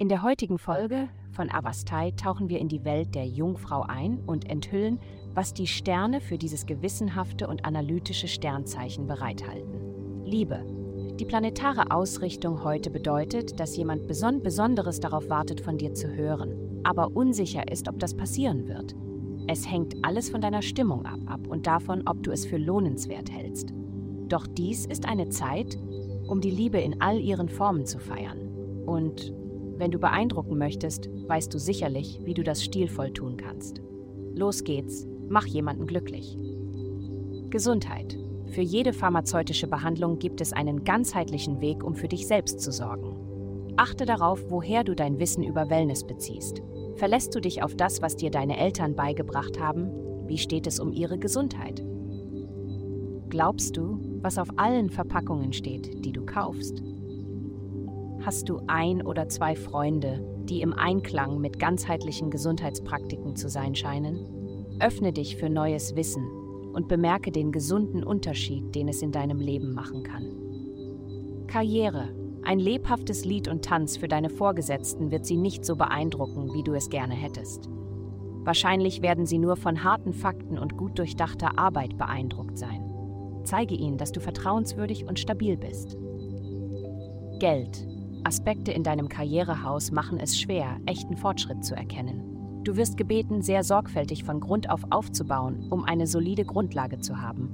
In der heutigen Folge von Avastai tauchen wir in die Welt der Jungfrau ein und enthüllen, was die Sterne für dieses gewissenhafte und analytische Sternzeichen bereithalten. Liebe. Die planetare Ausrichtung heute bedeutet, dass jemand beson Besonderes darauf wartet, von dir zu hören, aber unsicher ist, ob das passieren wird. Es hängt alles von deiner Stimmung ab, ab und davon, ob du es für lohnenswert hältst. Doch dies ist eine Zeit, um die Liebe in all ihren Formen zu feiern. Und wenn du beeindrucken möchtest, weißt du sicherlich, wie du das stilvoll tun kannst. Los geht's, mach jemanden glücklich. Gesundheit. Für jede pharmazeutische Behandlung gibt es einen ganzheitlichen Weg, um für dich selbst zu sorgen. Achte darauf, woher du dein Wissen über Wellness beziehst. Verlässt du dich auf das, was dir deine Eltern beigebracht haben? Wie steht es um ihre Gesundheit? Glaubst du, was auf allen Verpackungen steht, die du kaufst? Hast du ein oder zwei Freunde, die im Einklang mit ganzheitlichen Gesundheitspraktiken zu sein scheinen? Öffne dich für neues Wissen und bemerke den gesunden Unterschied, den es in deinem Leben machen kann. Karriere. Ein lebhaftes Lied und Tanz für deine Vorgesetzten wird sie nicht so beeindrucken, wie du es gerne hättest. Wahrscheinlich werden sie nur von harten Fakten und gut durchdachter Arbeit beeindruckt sein. Zeige ihnen, dass du vertrauenswürdig und stabil bist. Geld. Aspekte in deinem Karrierehaus machen es schwer, echten Fortschritt zu erkennen. Du wirst gebeten, sehr sorgfältig von Grund auf aufzubauen, um eine solide Grundlage zu haben.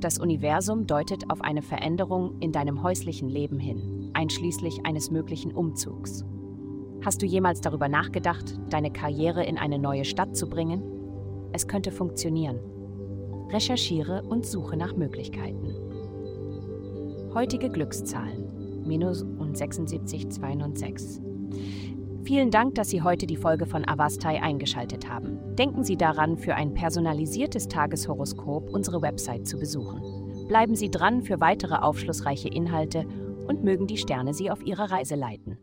Das Universum deutet auf eine Veränderung in deinem häuslichen Leben hin, einschließlich eines möglichen Umzugs. Hast du jemals darüber nachgedacht, deine Karriere in eine neue Stadt zu bringen? Es könnte funktionieren. Recherchiere und suche nach Möglichkeiten. Heutige Glückszahlen: minus und 76, 2 und 6. Vielen Dank, dass Sie heute die Folge von Avastai eingeschaltet haben. Denken Sie daran, für ein personalisiertes Tageshoroskop unsere Website zu besuchen. Bleiben Sie dran für weitere aufschlussreiche Inhalte und mögen die Sterne Sie auf Ihre Reise leiten.